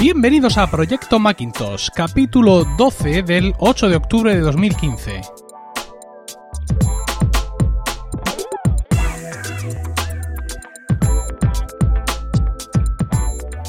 Bienvenidos a Proyecto Macintosh, capítulo 12 del 8 de octubre de 2015.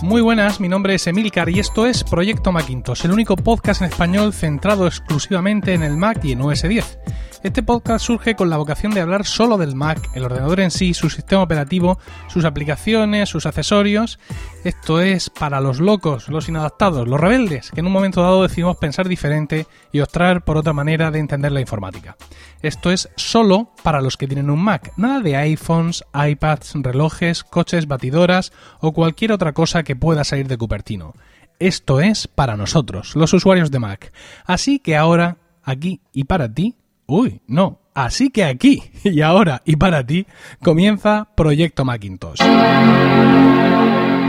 Muy buenas, mi nombre es Emilcar y esto es Proyecto Macintosh, el único podcast en español centrado exclusivamente en el Mac y en OS 10. Este podcast surge con la vocación de hablar solo del Mac, el ordenador en sí, su sistema operativo, sus aplicaciones, sus accesorios. Esto es para los locos, los inadaptados, los rebeldes, que en un momento dado decidimos pensar diferente y ostrar por otra manera de entender la informática. Esto es solo para los que tienen un Mac, nada de iPhones, iPads, relojes, coches, batidoras o cualquier otra cosa que pueda salir de Cupertino. Esto es para nosotros, los usuarios de Mac. Así que ahora, aquí y para ti, Uy, no. Así que aquí, y ahora, y para ti, comienza Proyecto Macintosh.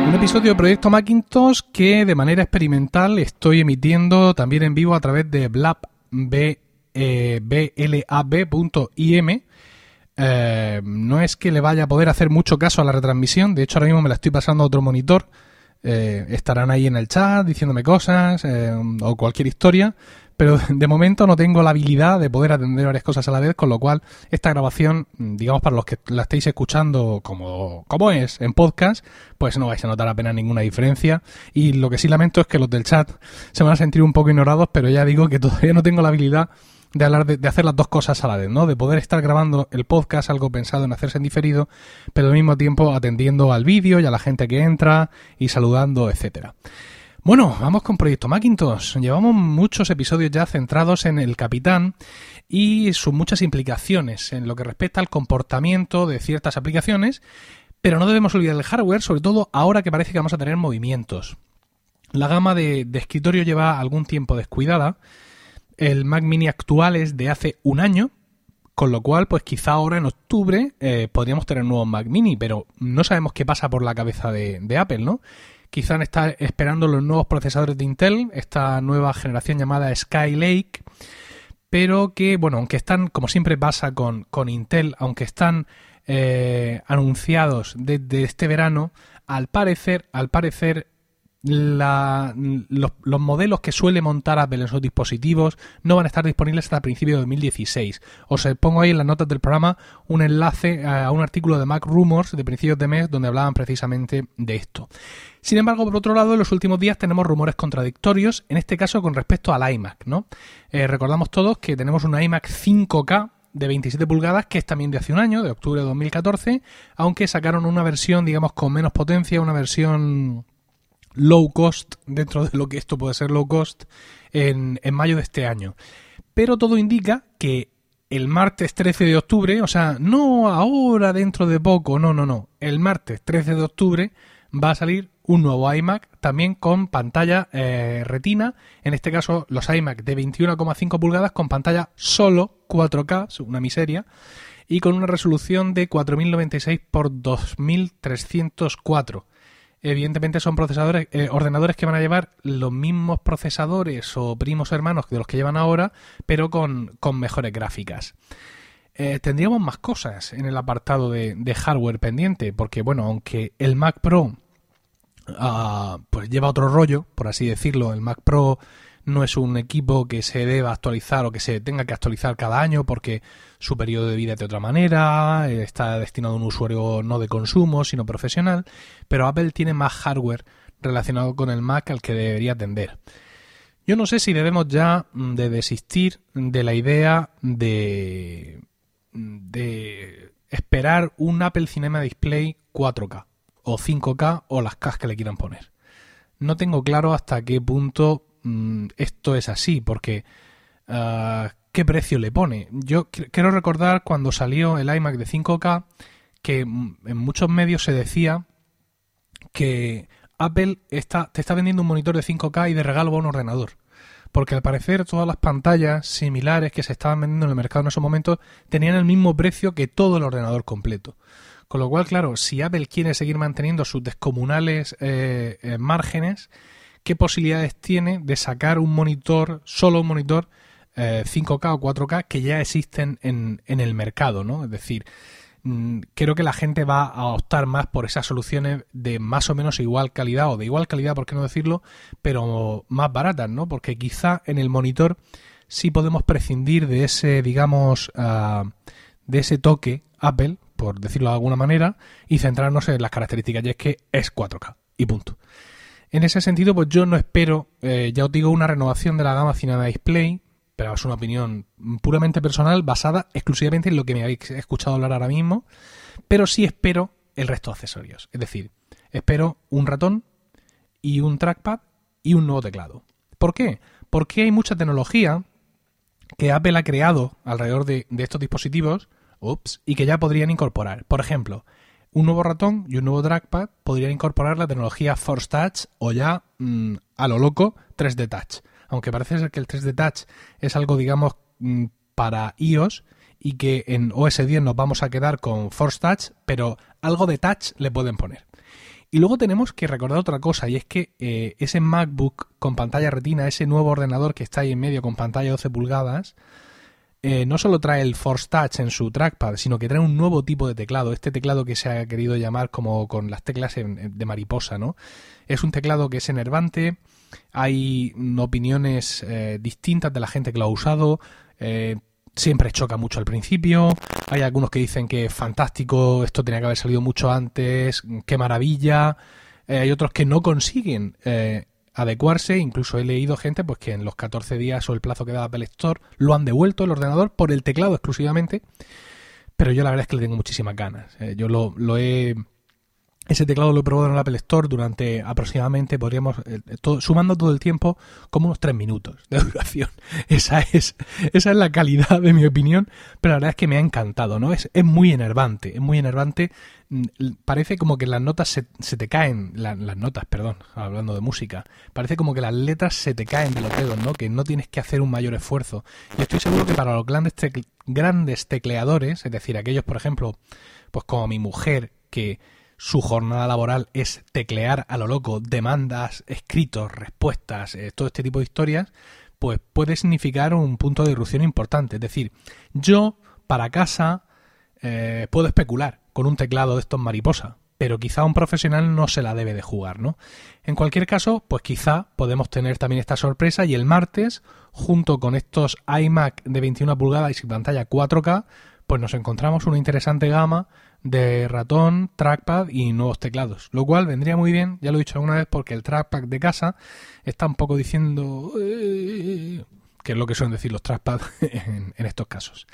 Un episodio de Proyecto Macintosh que de manera experimental estoy emitiendo también en vivo a través de blab, eh, eh, no es que le vaya a poder hacer mucho caso a la retransmisión, de hecho ahora mismo me la estoy pasando a otro monitor. Eh, estarán ahí en el chat diciéndome cosas o cualquier historia, pero de momento no tengo la habilidad de poder atender varias cosas a la vez, con lo cual esta grabación, digamos para los que la estéis escuchando como, como es en podcast, pues no vais a notar apenas ninguna diferencia. Y lo que sí lamento es que los del chat se van a sentir un poco ignorados, pero ya digo que todavía no tengo la habilidad de hablar de, hacer las dos cosas a la vez, ¿no? De poder estar grabando el podcast, algo pensado en hacerse en diferido, pero al mismo tiempo atendiendo al vídeo y a la gente que entra y saludando, etcétera. Bueno, vamos con Proyecto Macintosh. Llevamos muchos episodios ya centrados en el capitán y sus muchas implicaciones en lo que respecta al comportamiento de ciertas aplicaciones, pero no debemos olvidar el hardware, sobre todo ahora que parece que vamos a tener movimientos. La gama de, escritorio lleva algún tiempo descuidada. El Mac Mini actual es de hace un año, con lo cual, pues quizá ahora en octubre eh, podríamos tener un nuevo Mac Mini, pero no sabemos qué pasa por la cabeza de, de Apple, ¿no? Quizá están esperando los nuevos procesadores de Intel, esta nueva generación llamada Skylake, pero que, bueno, aunque están, como siempre pasa con, con Intel, aunque están eh, anunciados desde este verano, al parecer, al parecer la, los, los, modelos que suele montar Apple en sus dispositivos no van a estar disponibles hasta principios de 2016. Os pongo ahí en las notas del programa un enlace a un artículo de Mac Rumors de principios de mes donde hablaban precisamente de esto. Sin embargo, por otro lado, en los últimos días tenemos rumores contradictorios, en este caso con respecto al iMac, ¿no? Eh, recordamos todos que tenemos un iMac 5K de 27 pulgadas, que es también de hace un año, de octubre de 2014, aunque sacaron una versión, digamos, con menos potencia, una versión low cost, dentro de lo que esto puede ser low cost, en, en mayo de este año. Pero todo indica que el martes 13 de octubre, o sea, no ahora dentro de poco, no, no, no, el martes 13 de octubre va a salir un nuevo iMac también con pantalla eh, retina, en este caso los iMac de 21,5 pulgadas con pantalla solo 4K, una miseria, y con una resolución de 4096 x 2304. Evidentemente son procesadores, eh, ordenadores que van a llevar los mismos procesadores o primos hermanos de los que llevan ahora, pero con, mejores gráficas. Eh, tendríamos más cosas en el apartado de, de, hardware pendiente, porque bueno, aunque el Mac Pro Ah, pues lleva otro rollo, por así decirlo. El Mac Pro no es un equipo que se deba actualizar o que se tenga que actualizar cada año porque su periodo de vida es de otra manera, está destinado a un usuario no de consumo, sino profesional, pero Apple tiene más hardware relacionado con el Mac al que debería atender. Yo no sé si debemos ya mm, de desistir de la idea de, de esperar un Apple Cinema Display 4K o 5K o las K que le quieran poner. No tengo claro hasta qué punto mm, esto es así, porque ah, ¿qué precio le pone? Yo quiero recordar cuando salió el iMac de 5K que mm, en muchos medios se decía que Apple está, te está vendiendo un monitor de 5K y de regalo va un ordenador. Porque al parecer todas las pantallas similares que se estaban vendiendo en el mercado en esos momentos tenían el mismo precio que todo el ordenador completo. Con lo cual, claro, si Apple quiere seguir manteniendo sus descomunales eh, eh, márgenes, ¿qué posibilidades tiene de sacar un monitor, solo un monitor 5K eh, o 4K que ya existen en, en el mercado, ¿no? Es decir, mm, creo que la gente va a optar más por esas soluciones de más o menos igual calidad o de igual calidad, por qué no decirlo, pero más baratas, ¿no? Porque quizá en el monitor sí podemos prescindir de ese, digamos, ah, de ese toque Apple, por decirlo de alguna manera, y centrarnos en las características, y es que es 4K, y punto. En ese sentido, pues yo no espero, eh, ya os digo, una renovación de la gama Cinema Display, pero es una opinión puramente personal basada exclusivamente en lo que me habéis escuchado hablar ahora mismo, pero sí espero el resto de accesorios. Es decir, espero un ratón y un trackpad y un nuevo teclado. ¿Por qué? Porque hay mucha tecnología que Apple ha creado alrededor de, estos dispositivos ups, y que ya podrían incorporar. Por ejemplo, un nuevo ratón y un nuevo trackpad podrían incorporar la tecnología Force Touch o ya mm, a lo loco 3D Touch. Aunque parece ser que el 3D Touch es algo, digamos, mm, para iOS y que en OS 10 nos vamos a quedar con Force Touch, pero algo de touch le pueden poner. Y luego tenemos que recordar otra cosa, y es que eh, ese MacBook con pantalla retina, ese nuevo ordenador que está ahí en medio con pantalla 12 pulgadas, eh, no solo trae el Force Touch en su trackpad, sino que trae un nuevo tipo de teclado, este teclado que se ha querido llamar como con las teclas de mariposa, ¿no? Es un teclado que es enervante, hay opiniones eh, distintas de la gente que lo ha usado, siempre choca mucho al principio. Hay algunos que dicen que es fantástico, esto tenía que haber salido mucho antes, qué maravilla. Eh, hay otros que no consiguen eh, adecuarse. Incluso he leído gente pues que en los 14 días o el plazo que da Apple Store lo han devuelto el ordenador por el teclado exclusivamente. Pero yo la verdad es que le tengo muchísimas ganas. Eh, yo lo, lo he ese teclado lo he probado en el Apple Store durante aproximadamente, podríamos, eh, sumando todo el tiempo, como unos tres minutos de duración. Esa es, esa es la calidad de mi opinión, pero la verdad es que me ha encantado, ¿no? Es, es muy enervante, es muy enervante. Mm, parece como que las notas se, se te caen, las notas, perdón, hablando de música, parece como que las letras se te caen de los dedos, ¿no? Que no tienes que hacer un mayor esfuerzo. Y estoy seguro que para los grandes, grandes tecleadores, es decir, aquellos, por ejemplo, pues como mi mujer, que su jornada laboral es teclear a lo loco demandas, escritos, respuestas, eh, todo este tipo de historias, pues puede significar un punto de irrupción importante. Es decir, yo para casa eh, puedo especular con un teclado de estos mariposa, pero quizá un profesional no se la debe de jugar, ¿no? En cualquier caso, pues quizá podemos tener también esta sorpresa y el martes, junto con estos iMac de 21 pulgadas y pantalla 4K, pues nos encontramos una interesante gama de ratón, trackpad y nuevos teclados. Lo cual vendría muy bien, ya lo he dicho alguna vez, porque el trackpad de casa está un poco diciendo... Eh", que es lo que suelen decir los trackpad en, estos casos.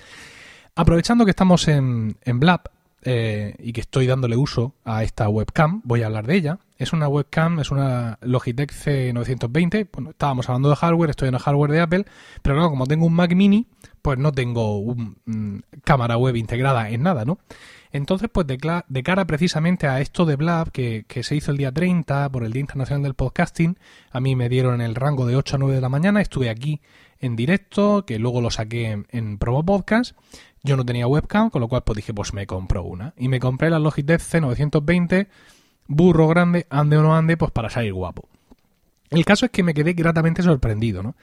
Aprovechando que estamos en, en Blab eh, y que estoy dándole uso a esta webcam, voy a hablar de ella. Es una webcam, es una Logitech C920. Bueno, estábamos hablando de hardware, estoy en el hardware de Apple, pero claro, como tengo un Mac mini, pues no tengo una mm, cámara web integrada en nada, ¿no? Entonces, pues de, cara precisamente a esto de Blab, que, se hizo el día 30 por el Día Internacional del Podcasting, a mí me dieron el rango de 8 a 9 de la mañana, estuve aquí en directo, que luego lo saqué en, Promo Podcast. Yo no tenía webcam, con lo cual pues dije, pues me compro una. Y me compré la Logitech C920, burro grande, ande o no ande, pues para salir guapo. El caso es que me quedé gratamente sorprendido, ¿no?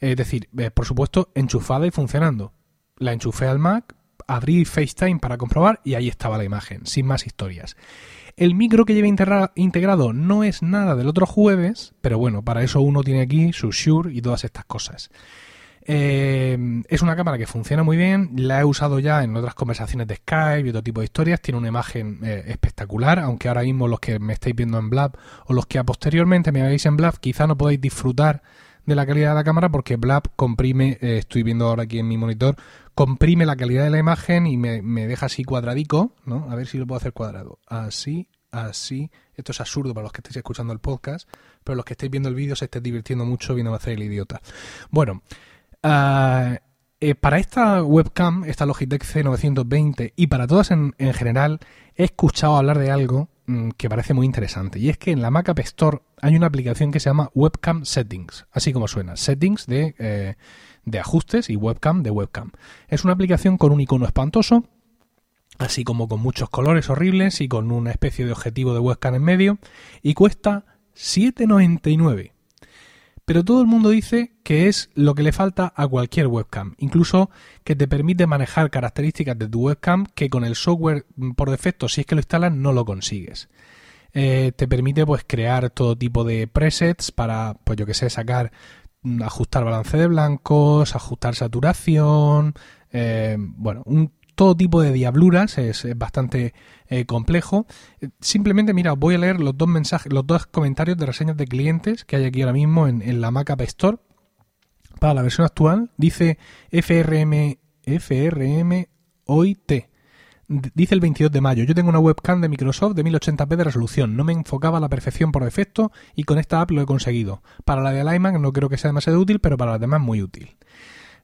Es decir, eh, por supuesto, enchufada y funcionando. La enchufé al Mac, abrí FaceTime para comprobar y ahí estaba la imagen, sin más historias. El micro que lleva integrado no es nada del otro jueves, pero bueno, para eso uno tiene aquí su Shure y todas estas cosas. Eh, es una cámara que funciona muy bien, la he usado ya en otras conversaciones de Skype y otro tipo de historias, tiene una imagen eh, espectacular, aunque ahora mismo los que me estáis viendo en Blab o los que posteriormente me veáis en Blab quizá no podáis disfrutar de la calidad de la cámara porque Blab comprime, eh, estoy viendo ahora aquí en mi monitor, comprime la calidad de la imagen y me, deja así cuadradico, ¿no? A ver si lo puedo hacer cuadrado. Así, así. Esto es absurdo para los que estéis escuchando el podcast, pero los que estéis viendo el vídeo se estén divirtiendo mucho viendo a hacer el idiota. Bueno, ah, eh, para esta webcam, esta Logitech C920 y para todas en, en general, he escuchado hablar de algo mm, que parece muy interesante. Y es que en la Mac App Store hay una aplicación que se llama Webcam Settings, así como suena, settings de eh, de ajustes y webcam de webcam. Es una aplicación con un icono espantoso, así como con muchos colores horribles y con una especie de objetivo de webcam en medio, y cuesta 7,99. pero todo el mundo dice que es lo que le falta a cualquier webcam, incluso que te permite manejar características de tu webcam que con el software mm, por defecto, si es que lo instalas, no lo consigues. Eh, te permite pues crear todo tipo de presets para, pues yo que sé, sacar, mm, ajustar balance de blancos, ajustar saturación, eh, bueno, un todo tipo de diabluras, es, bastante eh, complejo. Simplemente, mira, voy a leer los dos mensajes, los dos comentarios de reseñas de clientes que hay aquí ahora mismo en, la Mac App Store. Para la versión actual, dice FRM, FRM OIT. Dice el 22 de mayo, yo tengo una webcam de Microsoft de 1080p de resolución, no me enfocaba a la perfección por defecto y con esta app lo he conseguido. Para la de iMac no creo que sea demasiado útil, pero para las demás muy útil.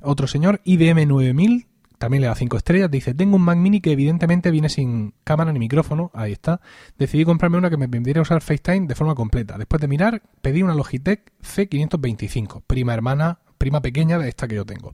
Otro señor, IBM 9000, también le da 5 estrellas, dice, tengo un Mac mini que evidentemente viene sin cámara ni micrófono, ahí está. Decidí comprarme una que me permitiera usar FaceTime de forma completa. Después de mirar, pedí una Logitech C525, prima hermana, prima pequeña de esta que yo tengo.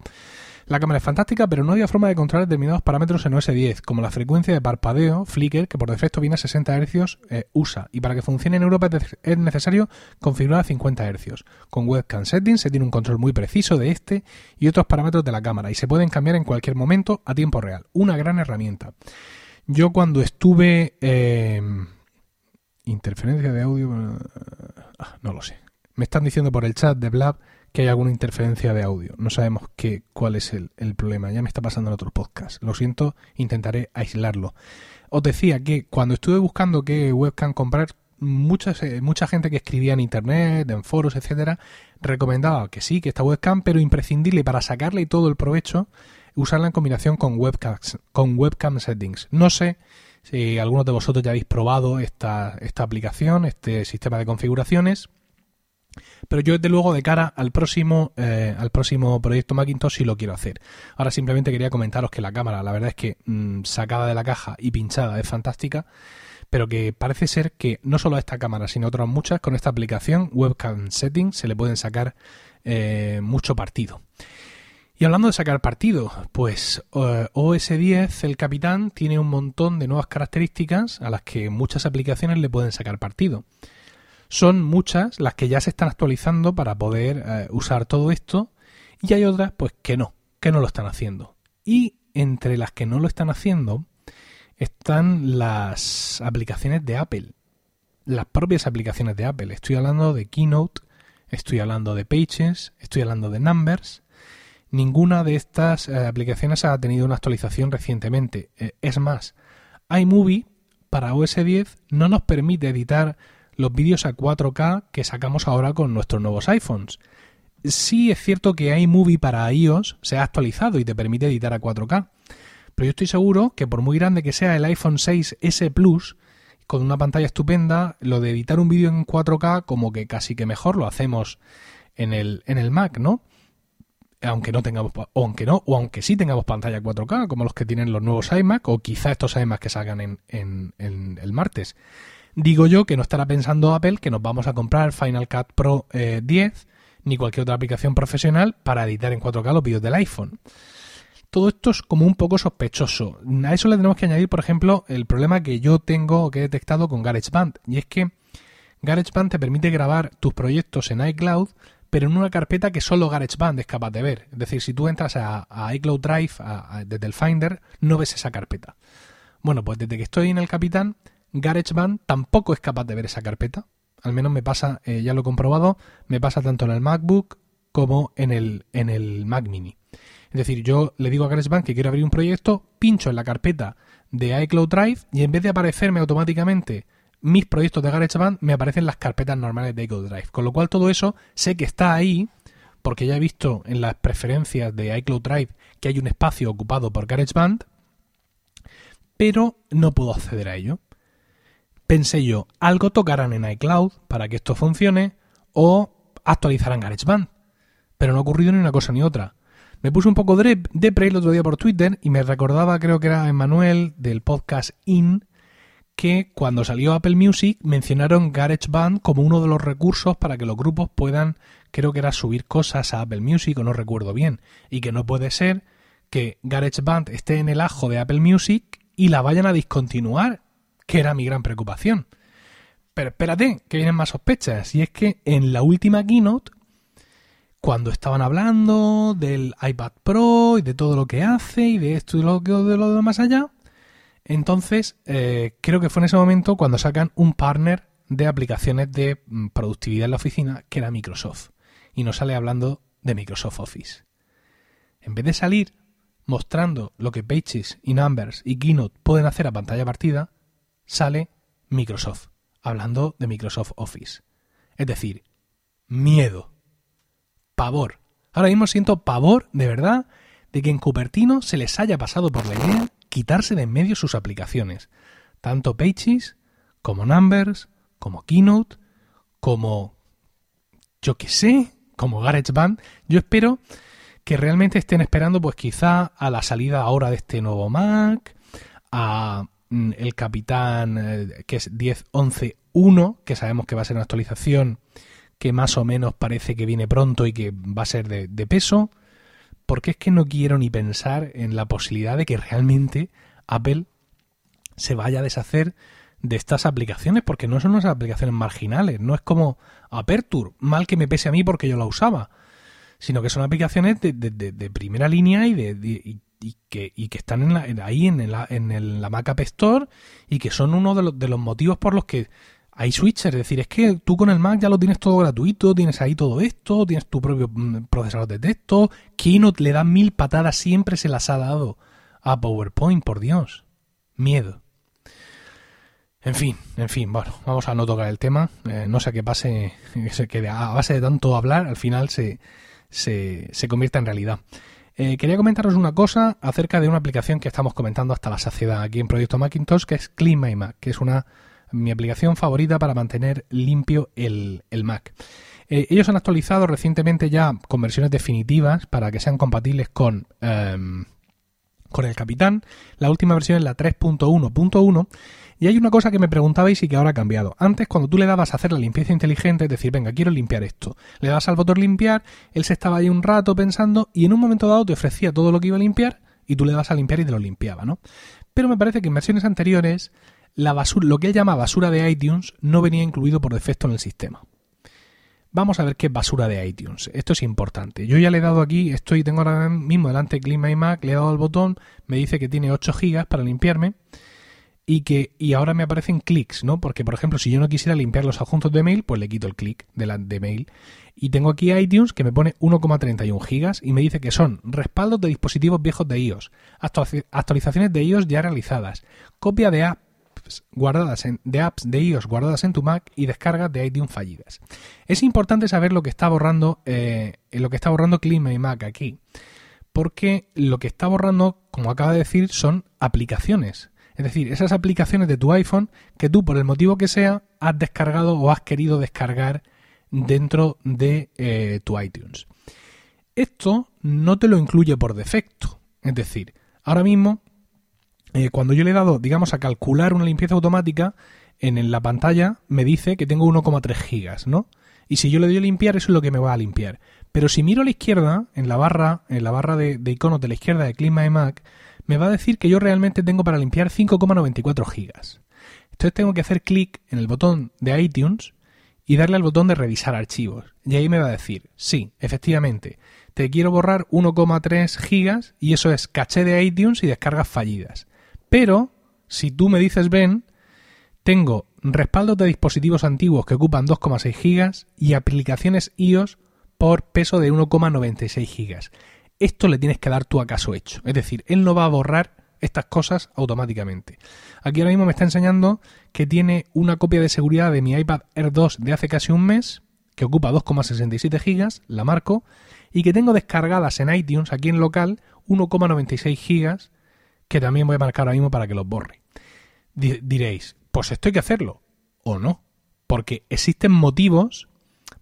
La cámara es fantástica, pero no había forma de controlar determinados parámetros en OS 10, como la frecuencia de parpadeo, Flickr, que por defecto viene a 60 Hz, eh, USA, y para que funcione en Europa es necesario configurar a 50 Hz. Con Webcam Settings se tiene un control muy preciso de este y otros parámetros de la cámara, y se pueden cambiar en cualquier momento a tiempo real. Una gran herramienta. Yo cuando estuve... Eh, interferencia de audio... Ah, no lo sé. Me están diciendo por el chat de Blab que hay alguna interferencia de audio. No sabemos qué, cuál es el, problema. Ya me está pasando en otros podcasts. Lo siento, intentaré aislarlo. Os decía que cuando estuve buscando qué webcam comprar, eh, mucha gente que escribía en internet, en foros, etcétera, recomendaba que sí, que esta webcam, pero imprescindible para sacarle todo el provecho, usarla en combinación con webcams, con webcam settings. No sé si algunos de vosotros ya habéis probado esta, esta aplicación, este sistema de configuraciones. Pero yo, desde luego, de cara al próximo, eh, al próximo proyecto Macintosh sí lo quiero hacer. Ahora simplemente quería comentaros que la cámara, la verdad es que mm, sacada de la caja y pinchada es fantástica, pero que parece ser que no solo a esta cámara, sino otras muchas, con esta aplicación Webcam Settings se le pueden sacar eh, mucho partido. Y hablando de sacar partido, pues eh, OS 10, el capitán, tiene un montón de nuevas características a las que muchas aplicaciones le pueden sacar partido. Son muchas las que ya se están actualizando para poder eh, usar todo esto y hay otras pues que no, que no lo están haciendo. Y entre las que no lo están haciendo están las aplicaciones de Apple, las propias aplicaciones de Apple. Estoy hablando de Keynote, estoy hablando de Pages, estoy hablando de Numbers. Ninguna de estas eh, aplicaciones ha tenido una actualización recientemente. Eh, es más, iMovie para OS 10 no nos permite editar los vídeos a 4K que sacamos ahora con nuestros nuevos iPhones. Sí es cierto que iMovie para iOS se ha actualizado y te permite editar a 4K, pero yo estoy seguro que por muy grande que sea el iPhone 6S Plus, con una pantalla estupenda, lo de editar un vídeo en 4K como que casi que mejor lo hacemos en el, en el Mac, ¿no? Aunque no tengamos, o aunque no, o aunque sí tengamos pantalla 4K, como los que tienen los nuevos iMac, o quizá estos iMac que salgan en, en el martes. Digo yo que no estará pensando Apple que nos vamos a comprar Final Cut Pro 10 eh, ni cualquier otra aplicación profesional para editar en 4K los vídeos del iPhone. Todo esto es como un poco sospechoso. A eso le tenemos que añadir, por ejemplo, el problema que yo tengo o que he detectado con GarageBand. Y es que GarageBand te permite grabar tus proyectos en iCloud, pero en una carpeta que solo GarageBand es capaz de ver. Es decir, si tú entras a, iCloud Drive desde el Finder, no ves esa carpeta. Bueno, pues desde que estoy en el Capitán, GarageBand tampoco es capaz de ver esa carpeta. Al menos me pasa, eh, ya lo he comprobado, me pasa tanto en el MacBook como en el, en el Mac Mini. Es decir, yo le digo a GarageBand que quiero abrir un proyecto, pincho en la carpeta de iCloud Drive y en vez de aparecerme automáticamente mis proyectos de GarageBand, me aparecen las carpetas normales de iCloud Drive. Con lo cual todo eso sé que está ahí, porque ya he visto en las preferencias de iCloud Drive que hay un espacio ocupado por GarageBand, pero no puedo acceder a ello pensé yo, algo tocarán en iCloud para que esto funcione o actualizarán GarageBand. Pero no ha ocurrido ni una cosa ni otra. Me puse un poco de depre el otro día por Twitter y me recordaba, creo que era Emanuel del podcast In, que cuando salió Apple Music mencionaron GarageBand como uno de los recursos para que los grupos puedan, creo que era subir cosas a Apple Music o no recuerdo bien, y que no puede ser que GarageBand esté en el ajo de Apple Music y la vayan a discontinuar que era mi gran preocupación. Pero espérate, que vienen más sospechas. Y es que en la última keynote cuando estaban hablando del iPad Pro y de todo lo que hace y de esto y de lo, de lo más allá. Entonces, eh, creo que fue en ese momento cuando sacan un partner de aplicaciones de mm, productividad en la oficina, que era Microsoft. Y nos sale hablando de Microsoft Office. En vez de salir mostrando lo que Pages y Numbers y Keynote pueden hacer a pantalla partida, sale Microsoft, hablando de Microsoft Office. Es decir, miedo, pavor. Ahora mismo siento pavor, de verdad, de que en Cupertino se les haya pasado por la idea quitarse de en medio sus aplicaciones, tanto Pages como Numbers, como Keynote, como yo que sé, como GarageBand. Yo espero que realmente estén esperando, pues quizá a la salida ahora de este nuevo Mac, a el Capitán, eh, que es 10.11.1, que sabemos que va a ser una actualización que más o menos parece que viene pronto y que va a ser de, peso, porque es que no quiero ni pensar en la posibilidad de que realmente Apple se vaya a deshacer de estas aplicaciones, porque no son unas aplicaciones marginales, no es como Aperture, mal que me pese a mí porque yo la usaba, sino que son aplicaciones de, de, primera línea y, de, y, que, y que están en ahí en, la, en el, la Mac App Store y que son uno de los, de los motivos por los que hay switchers, es decir, es que tú con el Mac ya lo tienes todo gratuito, tienes ahí todo esto, tienes tu propio mm, procesador de texto, Keynote le da mil patadas, siempre se las ha dado a PowerPoint, por Dios. Miedo. En fin, en fin, bueno, vamos a no tocar el tema. Eh, no sé qué pase, que a base de tanto hablar, al final se, se, se convierta en realidad. Eh, quería comentaros una cosa acerca de una aplicación que estamos comentando hasta la saciedad aquí en Proyecto Macintosh, que es Clean Mac, que es una mi aplicación favorita para mantener limpio el, Mac. Eh, ellos han actualizado recientemente ya con versiones definitivas para que sean compatibles con em, con el capitán. La última versión es la 3.1.1 y hay una cosa que me preguntabais y que ahora ha cambiado. Antes, cuando tú le dabas a hacer la limpieza inteligente, es decir, venga, quiero limpiar esto, le das al botón limpiar, él se estaba ahí un rato pensando y en un momento dado te ofrecía todo lo que iba a limpiar y tú le dabas a limpiar y te lo limpiaba, ¿no? Pero me parece que en versiones anteriores la basura, lo que él llama basura de iTunes no venía incluido por defecto en el sistema. Vamos a ver qué basura de iTunes. Esto es importante. Yo ya le he dado aquí, estoy, tengo ahora mismo delante Clean My Mac, le he dado al botón, me dice que tiene 8 gigas para limpiarme y que y ahora me aparecen clics, ¿no? Porque por ejemplo, si yo no quisiera limpiar los adjuntos de mail, pues le quito el clic de la de mail y tengo aquí iTunes que me pone 1,31 gigas y me dice que son respaldos de dispositivos viejos de iOS, actualizaciones de iOS ya realizadas, copia de app guardadas en, de apps de iOS guardadas en tu Mac y descargas de iTunes fallidas. Es importante saber lo que está borrando, eh, lo que está borrando Clima y Mac aquí, porque lo que está borrando, como acaba de decir, son aplicaciones. Es decir, esas aplicaciones de tu iPhone que tú, por el motivo que sea, has descargado o has querido descargar dentro de eh, tu iTunes. Esto no te lo incluye por defecto. Es decir, ahora mismo eh, cuando yo le he dado, digamos, a calcular una limpieza automática, en la pantalla me dice que tengo 1,3 gigas, ¿no? Y si yo le doy a limpiar, eso es lo que me va a limpiar. Pero si miro a la izquierda, en la barra, en la barra de, iconos de la izquierda de Clima My Mac, me va a decir que yo realmente tengo para limpiar 5,94 gigas. Entonces tengo que hacer clic en el botón de iTunes y darle al botón de revisar archivos. Y ahí me va a decir, sí, efectivamente, te quiero borrar 1,3 gigas y eso es caché de iTunes y descargas fallidas. Pero, si tú me dices ven, tengo respaldos de dispositivos antiguos que ocupan 2,6 gigas y aplicaciones iOS por peso de 1,96 gigas. Esto le tienes que dar tú a caso hecho. Es decir, él no va a borrar estas cosas automáticamente. Aquí ahora mismo me está enseñando que tiene una copia de seguridad de mi iPad Air 2 de hace casi un mes, que ocupa 2,67 gigas, la marco, y que tengo descargadas en iTunes, aquí en local, 1,96 gigas que también voy a marcar ahora mismo para que los borre. Diréis, pues esto hay que hacerlo, o no, porque existen motivos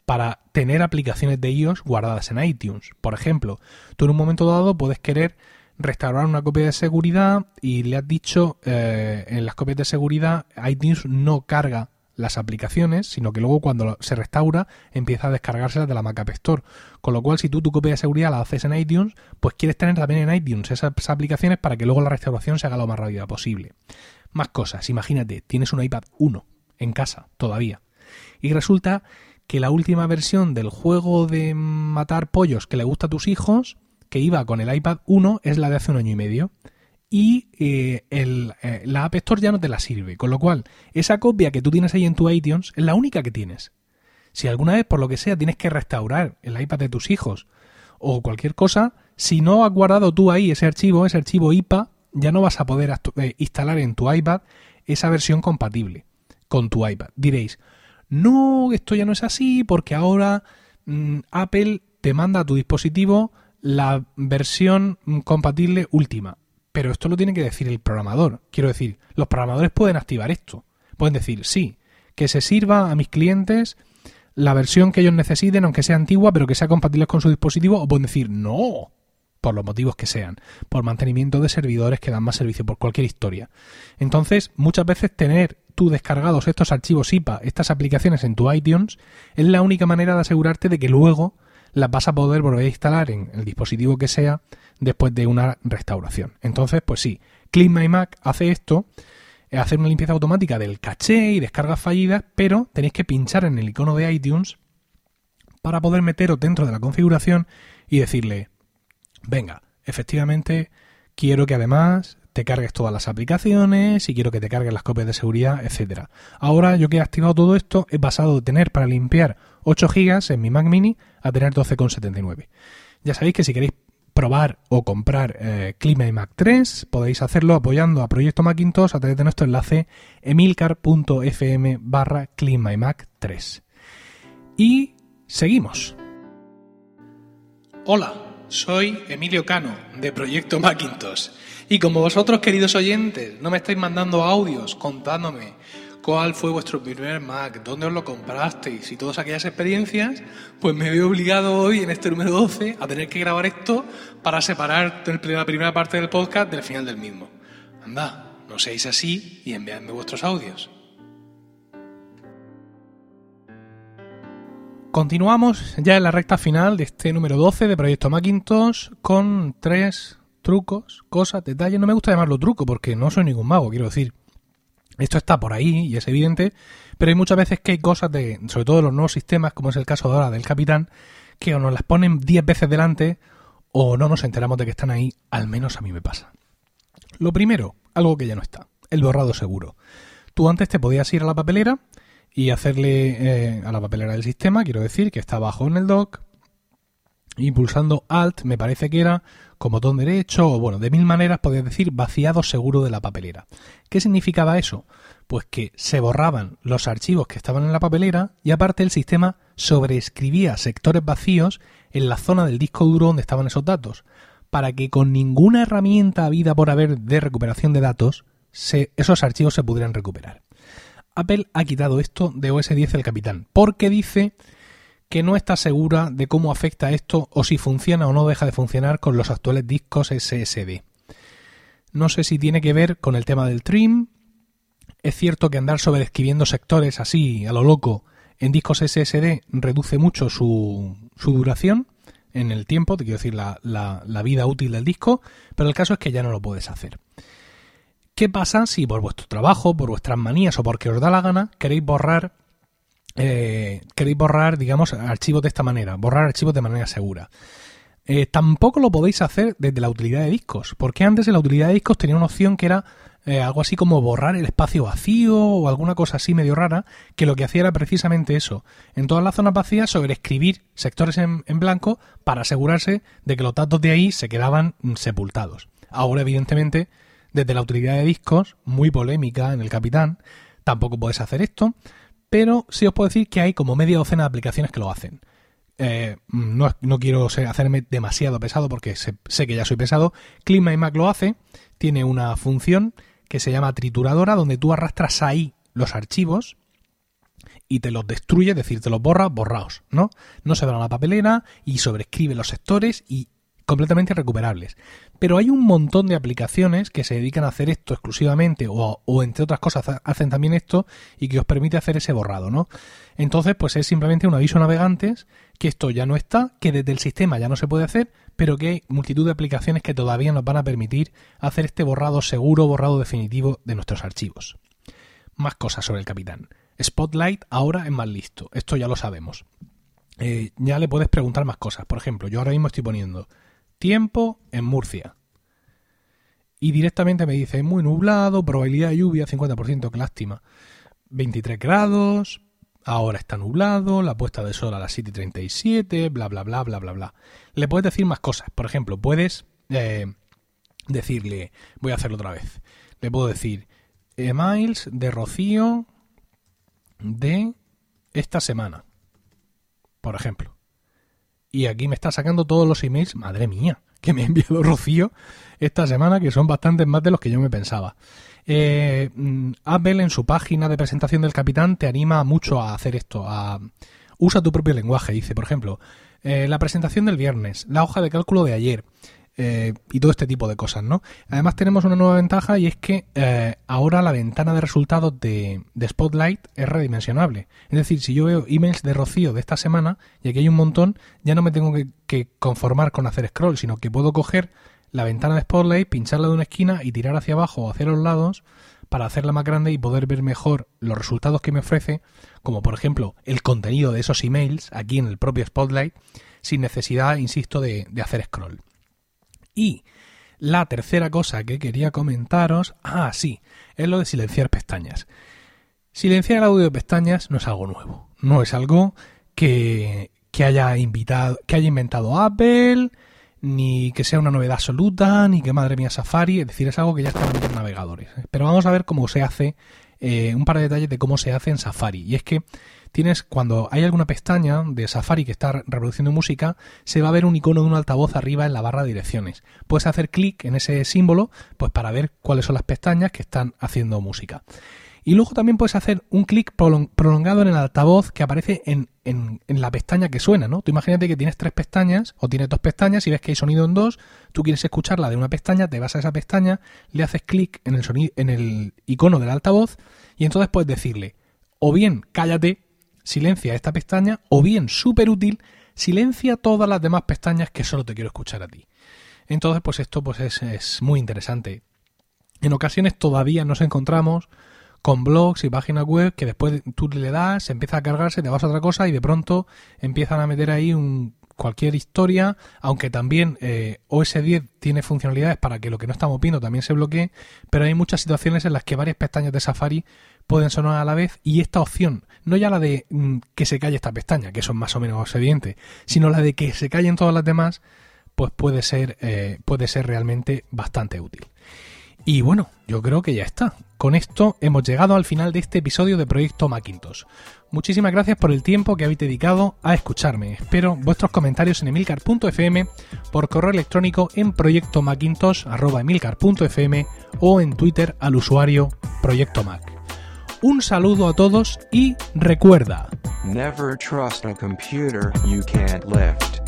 para tener aplicaciones de iOS guardadas en iTunes. Por ejemplo, tú en un momento dado puedes querer restaurar una copia de seguridad y le has dicho eh, en las copias de seguridad iTunes no carga las aplicaciones, sino que luego cuando se restaura empieza a descargárselas de la Mac App Store. Con lo cual, si tú tu copia de seguridad la haces en iTunes, pues quieres tener también en iTunes esas aplicaciones para que luego la restauración se haga lo más rápida posible. Más cosas, imagínate, tienes un iPad 1 en casa todavía y resulta que la última versión del juego de matar pollos que le gusta a tus hijos, que iba con el iPad 1, es la de hace un año y medio. Y eh, el, eh, la App Store ya no te la sirve. Con lo cual, esa copia que tú tienes ahí en tu iTunes es la única que tienes. Si alguna vez, por lo que sea, tienes que restaurar el iPad de tus hijos o cualquier cosa, si no has guardado tú ahí ese archivo, ese archivo IPA, ya no vas a poder eh, instalar en tu iPad esa versión compatible con tu iPad. Diréis, no, esto ya no es así porque ahora mm, Apple te manda a tu dispositivo la versión mm, compatible última. Pero esto lo tiene que decir el programador. Quiero decir, los programadores pueden activar esto. Pueden decir, sí, que se sirva a mis clientes la versión que ellos necesiten, aunque sea antigua, pero que sea compatible con su dispositivo, o pueden decir, no, por los motivos que sean, por mantenimiento de servidores que dan más servicio, por cualquier historia. Entonces, muchas veces tener tú descargados estos archivos IPA, estas aplicaciones en tu iTunes, es la única manera de asegurarte de que luego las vas a poder volver a instalar en el dispositivo que sea después de una restauración. Entonces, pues sí, Clean My Mac hace esto, eh, hacer una limpieza automática del caché y descargas fallidas, pero tenéis que pinchar en el icono de iTunes para poder meteros dentro de la configuración y decirle, venga, efectivamente quiero que además te cargues todas las aplicaciones y quiero que te cargues las copias de seguridad, etcétera. Ahora yo que he activado todo esto he pasado de tener para limpiar 8 GB en mi Mac Mini a tener 12,79. Ya sabéis que si queréis probar o comprar eh, Mac 3 podéis hacerlo apoyando a Proyecto Macintosh a través de nuestro enlace emilcar.fm barra Mac 3. Y seguimos. Hola, soy Emilio Cano de Proyecto Macintosh y como vosotros, queridos oyentes, no me estáis mandando audios contándome cuál fue vuestro primer Mac, dónde os lo comprasteis y todas aquellas experiencias, pues me veo obligado hoy en este número 12 a tener que grabar esto para separar la primera parte del podcast del final del mismo. Anda, no seáis así y enviadme vuestros audios. Continuamos ya en la recta final de este número 12 de Proyecto Macintosh con tres trucos, cosas, detalles. No me gusta llamarlo truco porque no soy ningún mago, quiero decir. Esto está por ahí y es evidente, pero hay muchas veces que hay cosas de, sobre todo los nuevos sistemas, como es el caso ahora del Capitán, que o nos las ponen 10 veces delante o no nos enteramos de que están ahí, al menos a mí me pasa. Lo primero, algo que ya no está, el borrado seguro. Tú antes te podías ir a la papelera y hacerle eh, a la papelera del sistema, quiero decir, que está abajo en el dock, y pulsando Alt, me parece que era con botón derecho, o bueno, de mil maneras podías decir vaciado seguro de la papelera. ¿Qué significaba eso? Pues que se borraban los archivos que estaban en la papelera y aparte el sistema sobreescribía sectores vacíos en la zona del disco duro donde estaban esos datos, para que con ninguna herramienta habida por haber de recuperación de datos, esos archivos se pudieran recuperar. Apple ha quitado esto de OS 10 el capitán, porque dice que no está segura de cómo afecta esto o si funciona o no deja de funcionar con los actuales discos SSD. No sé si tiene que ver con el tema del trim. Es cierto que andar sobreescribiendo sectores así a lo loco en discos SSD reduce mucho su, duración en el tiempo, te quiero decir la, la vida útil del disco, pero el caso es que ya no lo puedes hacer. ¿Qué pasa si por vuestro trabajo, por vuestras manías o porque os da la gana queréis borrar eh, queréis borrar, digamos, archivos de esta manera, borrar archivos de manera segura. Eh, tampoco lo podéis hacer desde la utilidad de discos, porque antes en la utilidad de discos tenía una opción que era eh, algo así como borrar el espacio vacío o alguna cosa así medio rara, que lo que hacía era precisamente eso, en todas las zonas vacías sobreescribir sectores en, blanco para asegurarse de que los datos de ahí se quedaban mm, sepultados. Ahora, evidentemente, desde la utilidad de discos, muy polémica en el Capitán, tampoco puedes hacer esto, pero sí os puedo decir que hay como media docena de aplicaciones que lo hacen. Eh, no, quiero hacerme demasiado pesado porque sé, que ya soy pesado. Mac lo hace, tiene una función que se llama trituradora donde tú arrastras ahí los archivos y te los destruye, es decir, te los borra, borraos, ¿no? No se van a la papelera y sobrescribe los sectores y completamente recuperables. Pero hay un montón de aplicaciones que se dedican a hacer esto exclusivamente o, entre otras cosas hacen también esto y que os permite hacer ese borrado, ¿no? Entonces, pues es simplemente un aviso a navegantes que esto ya no está, que desde el sistema ya no se puede hacer, pero que hay multitud de aplicaciones que todavía nos van a permitir hacer este borrado seguro, borrado definitivo de nuestros archivos. Más cosas sobre el capitán. Spotlight ahora es más listo, esto ya lo sabemos. Eh, ya le puedes preguntar más cosas. Por ejemplo, yo ahora mismo estoy poniendo tiempo en Murcia. Y directamente me dice muy nublado, probabilidad de lluvia 50%, qué lástima. 23 grados, ahora está nublado, la puesta de sol a las 7.37, bla, bla, bla, bla, bla, bla. Le puedes decir más cosas. Por ejemplo, puedes eh, decirle, voy a hacerlo otra vez. Le puedo decir, emails de Rocío de esta semana, por ejemplo. Y aquí me está sacando todos los emails, madre mía, que me ha enviado Rocío esta semana, que son bastantes más de los que yo me pensaba. Eh, mm, Apple en su página de presentación del capitán te anima mucho a hacer esto, a usa tu propio lenguaje, dice, por ejemplo, eh, la presentación del viernes, la hoja de cálculo de ayer, eh, y todo este tipo de cosas, ¿no? Además tenemos una nueva ventaja y es que eh, ahora la ventana de resultados de, Spotlight es redimensionable. Es decir, si yo veo emails de Rocío de esta semana y aquí hay un montón, ya no me tengo que, conformar con hacer scroll, sino que puedo coger la ventana de Spotlight, pincharla de una esquina y tirar hacia abajo o hacia los lados para hacerla más grande y poder ver mejor los resultados que me ofrece, como por ejemplo el contenido de esos emails aquí en el propio Spotlight, sin necesidad, insisto, de hacer scroll. Y la tercera cosa que quería comentaros, ah, sí, es lo de silenciar pestañas. Silenciar el audio de pestañas no es algo nuevo, no es algo que, que haya invitado, que haya inventado Apple, ni que sea una novedad absoluta, ni que madre mía Safari, es decir, es algo que ya está en los navegadores. Pero vamos a ver cómo se hace, eh, un par de detalles de cómo se hace en Safari. Y es que tienes, cuando hay alguna pestaña de Safari que está reproduciendo música, se va a ver un icono de un altavoz arriba en la barra de direcciones. Puedes hacer clic en ese símbolo, pues para ver cuáles son las pestañas que están haciendo música. Y luego también puedes hacer un clic prolongado en el altavoz que aparece en, en, la pestaña que suena, ¿no? Tú imagínate que tienes tres pestañas o tienes dos pestañas y ves que hay sonido en dos, tú quieres escucharla de una pestaña, te vas a esa pestaña, le haces clic en el, en el icono del altavoz y entonces puedes decirle o bien cállate silencia esta pestaña o bien, súper útil, silencia todas las demás pestañas que solo te quiero escuchar a ti. Entonces, pues esto pues es, es muy interesante. En ocasiones todavía nos encontramos con blogs y páginas web que después tú le das, empieza a cargarse, te vas a otra cosa y de pronto empiezan a meter ahí un, cualquier historia, aunque también eh, OS 10 tiene funcionalidades para que lo que no estamos viendo también se bloquee, pero hay muchas situaciones en las que varias pestañas de Safari pueden sonar a la vez y esta opción, no ya la de mm, que se calle esta pestaña, que es más o menos evidente, sino la de que se callen todas las demás, pues puede ser, eh, puede ser realmente bastante útil. Y bueno, yo creo que ya está. Con esto hemos llegado al final de este episodio de Proyecto Macintosh. Muchísimas gracias por el tiempo que habéis dedicado a escucharme. Espero vuestros comentarios en emilcar.fm, por correo electrónico en proyectomacintosh.emilcar.fm o en Twitter al usuario Proyecto Mac. Un saludo a todos y recuerda. Never trust a computer you can't lift.